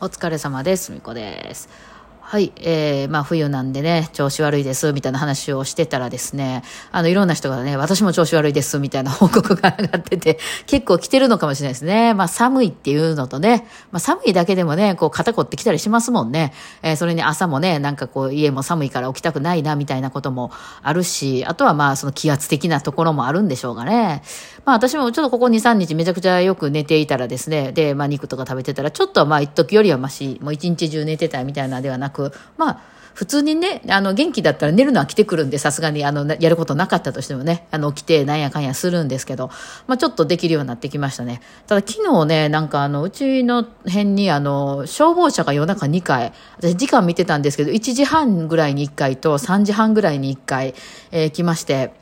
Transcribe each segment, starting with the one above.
お疲れ様です。みこです。はい。えー、まあ冬なんでね、調子悪いです、みたいな話をしてたらですね、あの、いろんな人がね、私も調子悪いです、みたいな報告が上がってて、結構来てるのかもしれないですね。まあ寒いっていうのとね、まあ寒いだけでもね、こう肩こってきたりしますもんね。えーそれに朝もね、なんかこう家も寒いから起きたくないな、みたいなこともあるし、あとはまあその気圧的なところもあるんでしょうがね。まあ私もちょっとここ2、3日めちゃくちゃよく寝ていたらですね、で、まあ肉とか食べてたら、ちょっとまあ一時よりはまし、もう一日中寝てたみたいなではなく、まあ、普通にね、あの、元気だったら寝るのは来てくるんで、さすがに、あの、やることなかったとしてもね、あの、起きてなんやかんやするんですけど、まあ、ちょっとできるようになってきましたね。ただ、昨日ね、なんかあの、うちの辺に、あの、消防車が夜中2回、私時間見てたんですけど、1時半ぐらいに1回と3時半ぐらいに1回、えー来まして、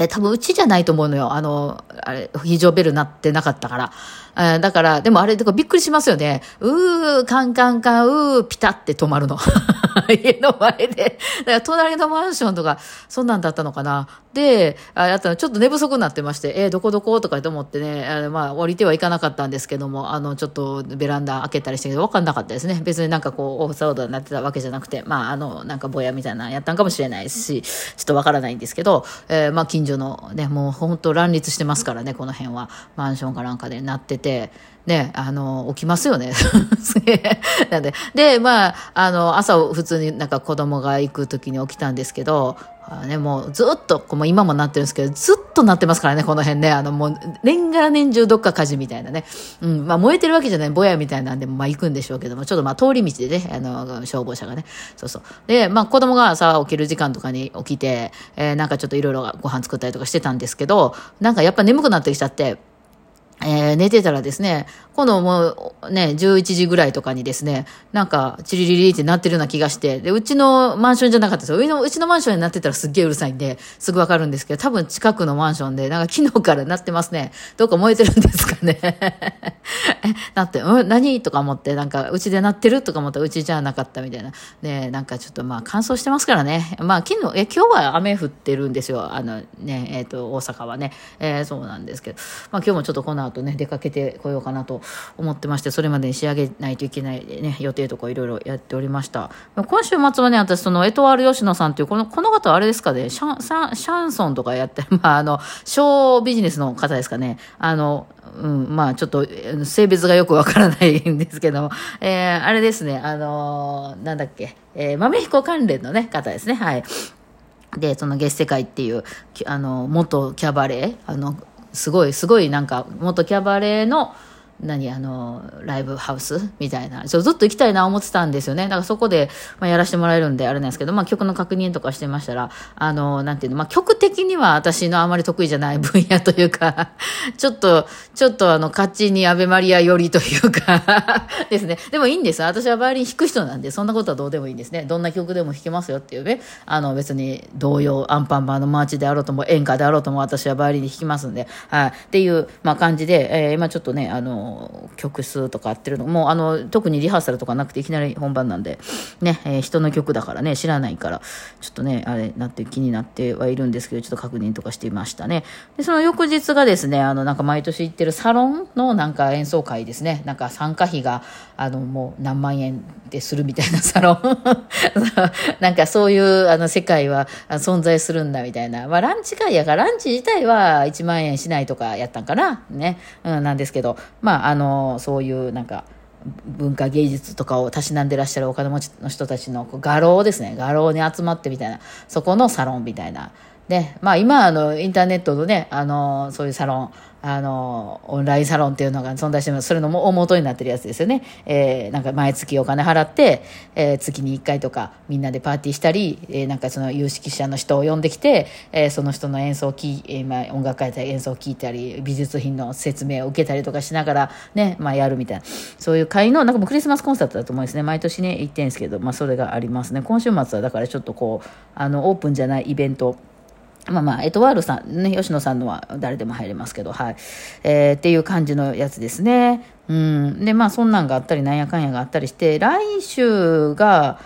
え多分うちじゃないと思うのよ。あの、あれ、非常ベル鳴ってなかったから。えーだから、でもあれ、びっくりしますよね。うー、カンカンカン、うー、ピタって止まるの。家の前で。だから隣のマンションとか、そんなんだったのかな。で、ああとちょっと寝不足になってまして、えーどこどことかと思ってね、あまあ、降りてはいかなかったんですけども、あの、ちょっとベランダ開けたりして、わかんなかったですね。別になんかこう、オフサウドになってたわけじゃなくて、まあ、あの、なんかぼやみたいなのやったんかもしれないし、ちょっとわからないんですけど、えーまあ、近所のね、もう本当乱立してますからね、この辺は。マンションかなんかでなってて、ね、あの、起きますよね。すげえ。なんで、で、まあ、あの、朝普通になんか子供が行く時に起きたんですけど、ね、もうずっと、もう今もなってるんですけど、ずっとなってますからね、この辺ね。あの、もう、年がら年中どっか火事みたいなね。うん、まあ燃えてるわけじゃない、ぼやみたいなんで、まあ行くんでしょうけども、ちょっとまあ通り道でね、あの、消防車がね。そうそう。で、まあ子供が朝起きる時間とかに起きて、えーなんかちょっといろいろご飯作ったりとかしてたんですけど、なんかやっぱ眠くなってきちゃって、えー寝てたらですね、今度もうね、11時ぐらいとかにですね、なんか、チリリリってなってるような気がして、で、うちのマンションじゃなかったですよ。うちのうちのマンションになってたらすっげえうるさいんで、すぐわかるんですけど、多分近くのマンションで、なんか昨日からなってますね。どっか燃えてるんですかね。え、なって、うん、何？とか思って、なんか、うちでなってるとか思ったら、うちじゃなかったみたいな。で、なんかちょっとまあ、乾燥してますからね。まあ、昨日、え、今日は雨降ってるんですよ。あのね、えっ、と、大阪はね。えーそうなんですけど。まあ、今日もちょっとこの後ね、出かけてこようかなと思ってまして、それまでに仕上げないといけないね、予定とかいろいろやっておりました。今週末はね、私、その、エトワール吉野さんという、この、この方はあれですかね、シャン、シャン、シャンソンとかやって、まあ、あの、ショービジネスの方ですかね。あの、うん、まあ、ちょっと、性別がよくわからないんですけど、えーあれですね、あのーなんだっけ、えー豆彦関連のね、方ですね、はい。で、その月世界っていう、あの、元キャバレー、あの、すごい、すごいなんか、元キャバレーの、何、あの、ライブハウスみたいな。ちょずっと行きたいな思ってたんですよね。だからそこで、まあ、やらせてもらえるんで、あれなんですけど、まあ、曲の確認とかしてましたら、あの、なんていうの、まあ、曲的には私のあまり得意じゃない分野というか、ちょっと、ちょっとあの、勝ちにアベマリア寄りというか、ですね。でもいいんです。私はバイオリン弾く人なんで、そんなことはどうでもいいんですね。どんな曲でも弾けますよっていうね。あの、別に童謡、アンパンマンのマーチであろうとも、演歌であろうとも、私はバイオリンで弾きますんで、はい。っていう、まあ、感じで、えー今ちょっとね、あの、曲数とか合ってるの、も、あの、特にリハーサルとかなくて、いきなり本番なんで、ね、えー人の曲だからね、知らないから、ちょっとね、あれ、なって気になってはいるんですけど、ちょっと確認とかしていましたね。で、その翌日がですね、あの、なんか毎年行ってるサロンのなんか演奏会ですね。なんか参加費が、あの、もう何万円でするみたいなサロン。なんかそういう、あの、世界は存在するんだみたいな。まあ、ランチ会やから、ランチ自体は1万円しないとかやったんかな。ね。うん、なんですけど、まあ、あの、そういう、なんか、文化芸術とかをたしなんでらっしゃるお金持ちの人たちの画廊ですね。画廊に集まってみたいな。そこのサロンみたいな。で、まあ今、あの、インターネットのね、あの、そういうサロン、あの、オンラインサロンっていうのが存在してます。それの大元になってるやつですよね。えー、なんか毎月お金払って、えー月に1回とかみんなでパーティーしたり、えーなんかその有識者の人を呼んできて、えーその人の演奏を聞い、えーまあ音楽会で演奏を聞いたり、美術品の説明を受けたりとかしながらね、まあやるみたいな。そういう会の、なんかもうクリスマスコンサートだと思うんですね。毎年ね、行ってんですけど、まあそれがありますね。今週末はだからちょっとこう、あの、オープンじゃないイベント、まあまあ、エトワールさん、ね、吉野さんのは誰でも入れますけど、はい。えーっていう感じのやつですね。うん。で、まあ、そんなんがあったり、なんやかんやがあったりして、来週が、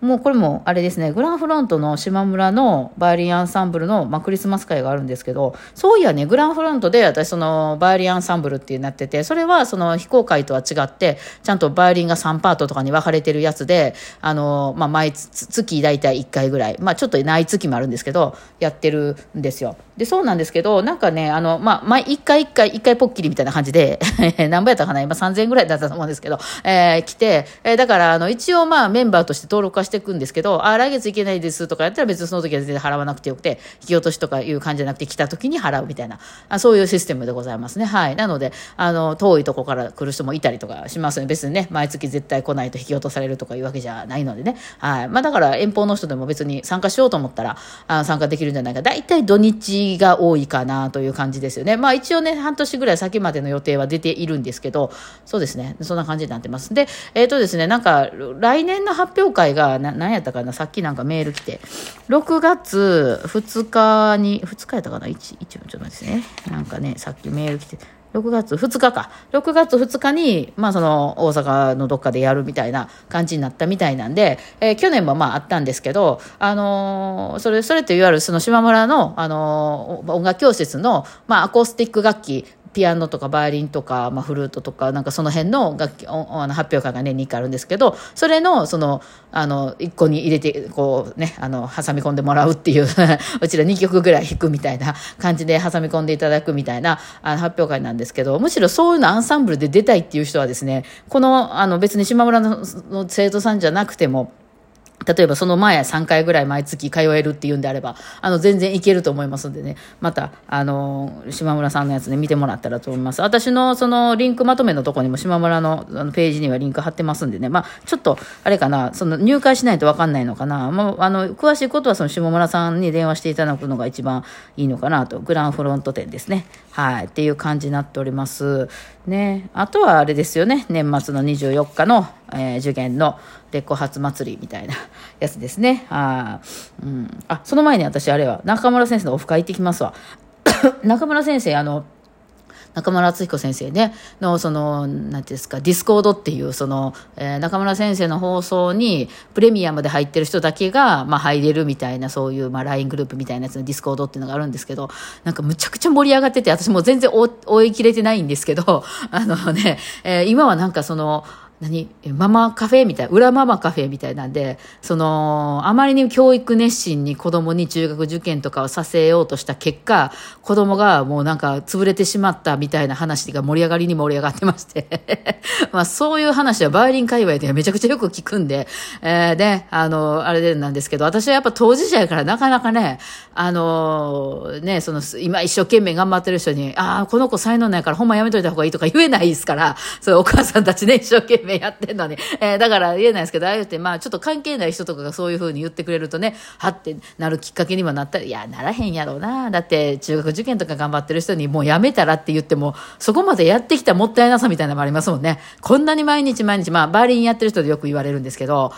もうこれもあれですね、グランフロントの島村のバイオリンアンサンブルの、まあ、クリスマス会があるんですけど、そういやね、グランフロントで私そのバイオリンアンサンブルってなってて、それはその非公開とは違って、ちゃんとバイオリンが3パートとかに分かれてるやつで、あの、まあ、毎月大体1回ぐらい、まあ、ちょっとない月もあるんですけど、やってるんですよ。で、そうなんですけど、なんかね、あの、まあ、毎1回1回、1回ポッキリみたいな感じで、何倍やったかな今3000円ぐらいだったと思うんですけど、えー、来て、えー、だから、あの、一応まあ、メンバーとして登録はしていくんですけど、あ、来月行けないですとかやったら別にその時は全然払わなくてよくて、引き落としとかいう感じじゃなくて、来た時に払うみたいな、あそういうシステムでございますね。はい。なので、あの、遠いとこから来る人もいたりとかしますね。別にね、毎月絶対来ないと引き落とされるとかいうわけじゃないのでね。はい。まあ、だから遠方の人でも別に参加しようと思ったら、あ参加できるんじゃないか。大体土日が多いかなという感じですよね。まあ一応ね、半年ぐらい先までの予定は出ているんですけど、そうですね、そんな感じになってます。で、えっ、ー、とですね、なんか、来年の発表会が、な、何やったかな、さっきなんかメール来て、6月2日に、2日やったかな、1、1、ちょっと待ってですね。なんかね、さっきメール来て、6月2日か。6月2日に、まあその大阪のどっかでやるみたいな感じになったみたいなんで、えー、去年もまああったんですけど、あのー、それ、それといわゆるその島村の、あのー、音楽教室の、まあアコースティック楽器、ピアノとかバイオリンとか、まあ、フルートとかなんかその辺の楽器あの発表会が年に1回あるんですけどそれのそのあの1個に入れてこうねあの挟み込んでもらうっていう うちら2曲ぐらい弾くみたいな感じで挟み込んでいただくみたいなあの発表会なんですけどむしろそういうのアンサンブルで出たいっていう人はですねこのあの別に島村の生徒さんじゃなくても例えばその前3回ぐらい毎月通えるっていうんであれば、あの、全然いけると思いますんでね、また、あの、島村さんのやつね、見てもらったらと思います。私のそのリンクまとめのとこにも島村のあのページにはリンク貼ってますんでね、まあ、ちょっと、あれかな、その入会しないとわかんないのかな、まあ、あの、詳しいことはその島村さんに電話していただくのが一番いいのかなと、グランフロント店ですね。はい、っていう感じになっております。ね、あとはあれですよね、年末の24日の、えー、受験のレコ発祭りみたいなやつですね。あ,、うん、あその前に私あれは中村先生のオフ会行ってきますわ。中村先生あの中村敦彦先生ね、の、その、なんていうんですか、 Discord っていう、その、えー、中村先生の放送に、プレミアムで入ってる人だけが、まあ、入れるみたいな、そういう、まあ、LINE グループみたいなやつの Discord っていうのがあるんですけど、なんかむちゃくちゃ盛り上がってて、私も全然追い切れてないんですけど、あのね、えー、今はなんかその、何？ママカフェみたいな、裏ママカフェみたいなんで、その、あまりに教育熱心に子供に中学受験とかをさせようとした結果、子供がもうなんか潰れてしまったみたいな話が盛り上がりに盛り上がってまして。まあそういう話はバイオリン界隈でめちゃくちゃよく聞くんで、えー、で、あの、あれでなんですけど、私はやっぱ当事者やからなかなかね、あの、ね、その、今一生懸命頑張ってる人に、ああ、この子才能ないからほんまやめといた方がいいとか 言えないですから、そうお母さんたちね、一生懸命やってんのに。えー、だから言えないですけど、ああ言って、まあちょっと関係ない人とかがそういうふうに言ってくれるとね、はってなるきっかけにもなったら、いや、ならへんやろうな。だって中学受験とか頑張ってる人にもうやめたらって言っても、そこまでやってきたもったいなさみたいなのもありますもんね。こんなに毎日毎日、まあバーリンやってる人でよく言われるんですけど、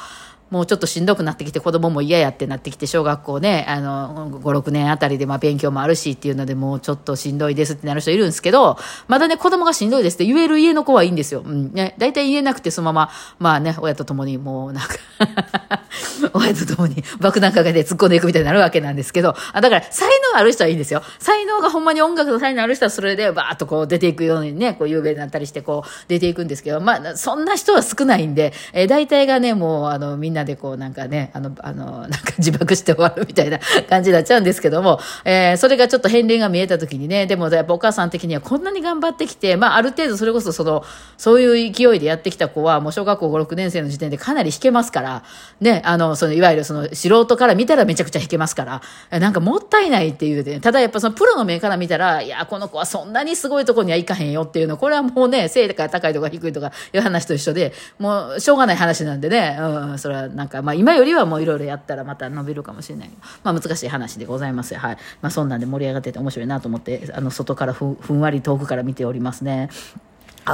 もうちょっとしんどくなってきて子供も嫌やってなってきて小学校ね、あの、5、6年あたりでまあ勉強もあるしっていうのでもうちょっとしんどいですってなる人いるんですけど、まだね、子供がしんどいですって言える家の子はいいんですよ。うん。ね、大体言えなくてそのまま、まあね、親と共にもうなんか 親と共に爆弾かけて突っ込んでいくみたいになるわけなんですけど、あだから才能ある人はいいんですよ。才能がほんまに音楽の才能ある人はそれでバーっとこう出ていくようにね、こう有名になったりしてこう出ていくんですけど、まあそんな人は少ないんで、えー、大体がね、もうあのみんなでこうなんかね、あの、あの、なんか自爆して終わるみたいな感じになっちゃうんですけども、えー、それがちょっと片鱗が見えた時にね、でもやっぱお母さん的にはこんなに頑張ってきて、まあある程度それこそその、そういう勢いでやってきた子はもう小学校5、6年生の時点でかなり弾けますから、ね、あの、そのいわゆるその素人から見たらめちゃくちゃ弾けますから、なんかもったいないっていうで、ね、ただやっぱそのプロの目から見たら、いや、この子はそんなにすごいとこにはいかへんよっていうの、これはもうね、背が高いとか低いとかいう話と一緒で、もうしょうがない話なんでね、うん、それはなんかまあ今よりはもういろいろやったらまた伸びるかもしれない。まあ難しい話でございますはい。まあそんなんで盛り上がってて面白いなと思って、あの外からふんわり遠くから見ておりますね。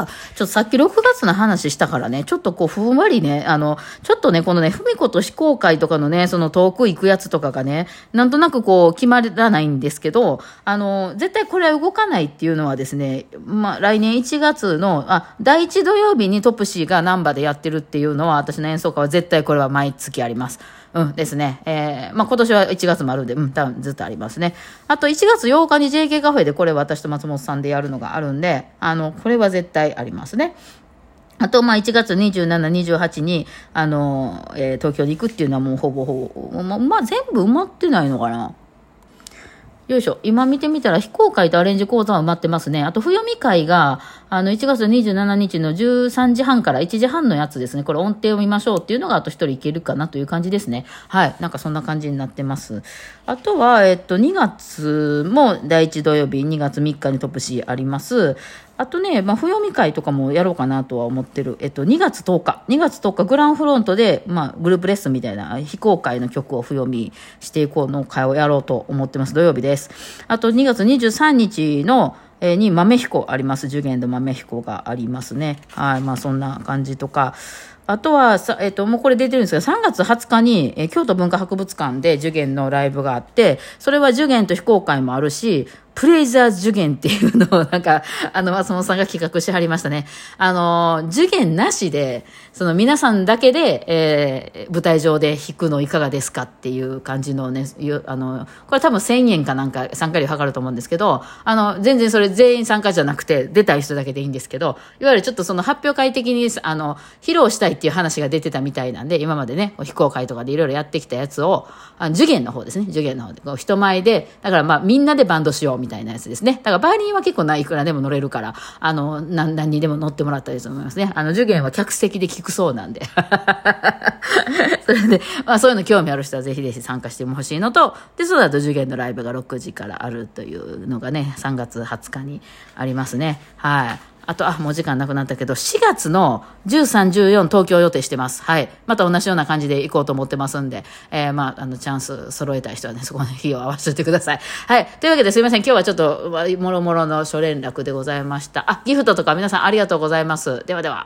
あ、ちょっとさっき6月の話したからね、ちょっとこう、ふんわりね、あの、ちょっとね、このね、ふみこと非公開とかのね、その遠く行くやつとかがね、なんとなくこう、決まらないんですけど、あの、絶対これは動かないっていうのはですね、まあ、来年1月の、あ、第1土曜日にトップシーがナンバでやってるっていうのは、私の演奏会は絶対これは毎月あります。うんですね。えー、まあ、今年は1月もあるんで、うん、多分ずっとありますね。あと1月8日に JK カフェでこれ私と松本さんでやるのがあるんで、あの、これは絶対ありますね。あと、まあ、1月27、28に、あの、えー、東京に行くっていうのはもうほぼほぼ、ま、まあ、全部埋まってないのかな。よいしょ。今見てみたら、非公開とアレンジ講座は埋まってますね。あと、不読み会が、あの、1月27日の13時半から1時半のやつですね。これ音程を見ましょうっていうのが、あと1人いけるかなという感じですね。はい。なんかそんな感じになってます。あとは、えっと、2月も第1土曜日、2月3日にトップ C あります。あとね、まあ、冬見会とかもやろうかなとは思ってる。えっと、2月10日。2月10日、グランフロントで、まあ、グループレッスンみたいな非公開の曲を冬見していこうの会をやろうと思ってます。土曜日です。あと、2月23日の、えー、に豆彦あります。受験で豆彦がありますね。はい。まあ、そんな感じとか。あとはさ、えっ、ー、と、もうこれ出てるんですけど、3月20日に、えー、京都文化博物館で受験のライブがあって、それは受験と非公開もあるし、プレイザー受験っていうのをなんか、あの、松本さんが企画しはりましたね。あの、受験なしで、その皆さんだけで、えー、舞台上で弾くのいかがですかっていう感じのね、あの、これ多分1000円かなんか参加料かかると思うんですけど、あの、全然それ全員参加じゃなくて、出たい人だけでいいんですけど、いわゆるちょっとその発表会的に、あの、披露したいっていう話が出てたみたいなんで、今までね、非公開とかでいろいろやってきたやつを、あの受験の方ですね、受験の方で、人前で、だからまあみんなでバンドしようみたいなやつですね。だからバイオリンは結構ないくらでも乗れるから、あの、何何にでも乗ってもらったりすると思いますね。あの、受験は客席で聞くそうなんで。それで、まあそういうの興味ある人はぜひぜひ参加してほしいのと、で、そうだと受験のライブが6時からあるというのがね、3月20日にありますね。はい。あと、あ、もう時間なくなったけど、4月の13、14東京予定してます。はい。また同じような感じで行こうと思ってますんで、えー、まあ、あの、チャンス揃えたい人はね、そこの日を合わせてください。はい。というわけですいません。今日はちょっと、もろもろの諸連絡でございました。あ、ギフトとか皆さんありがとうございます。ではでは。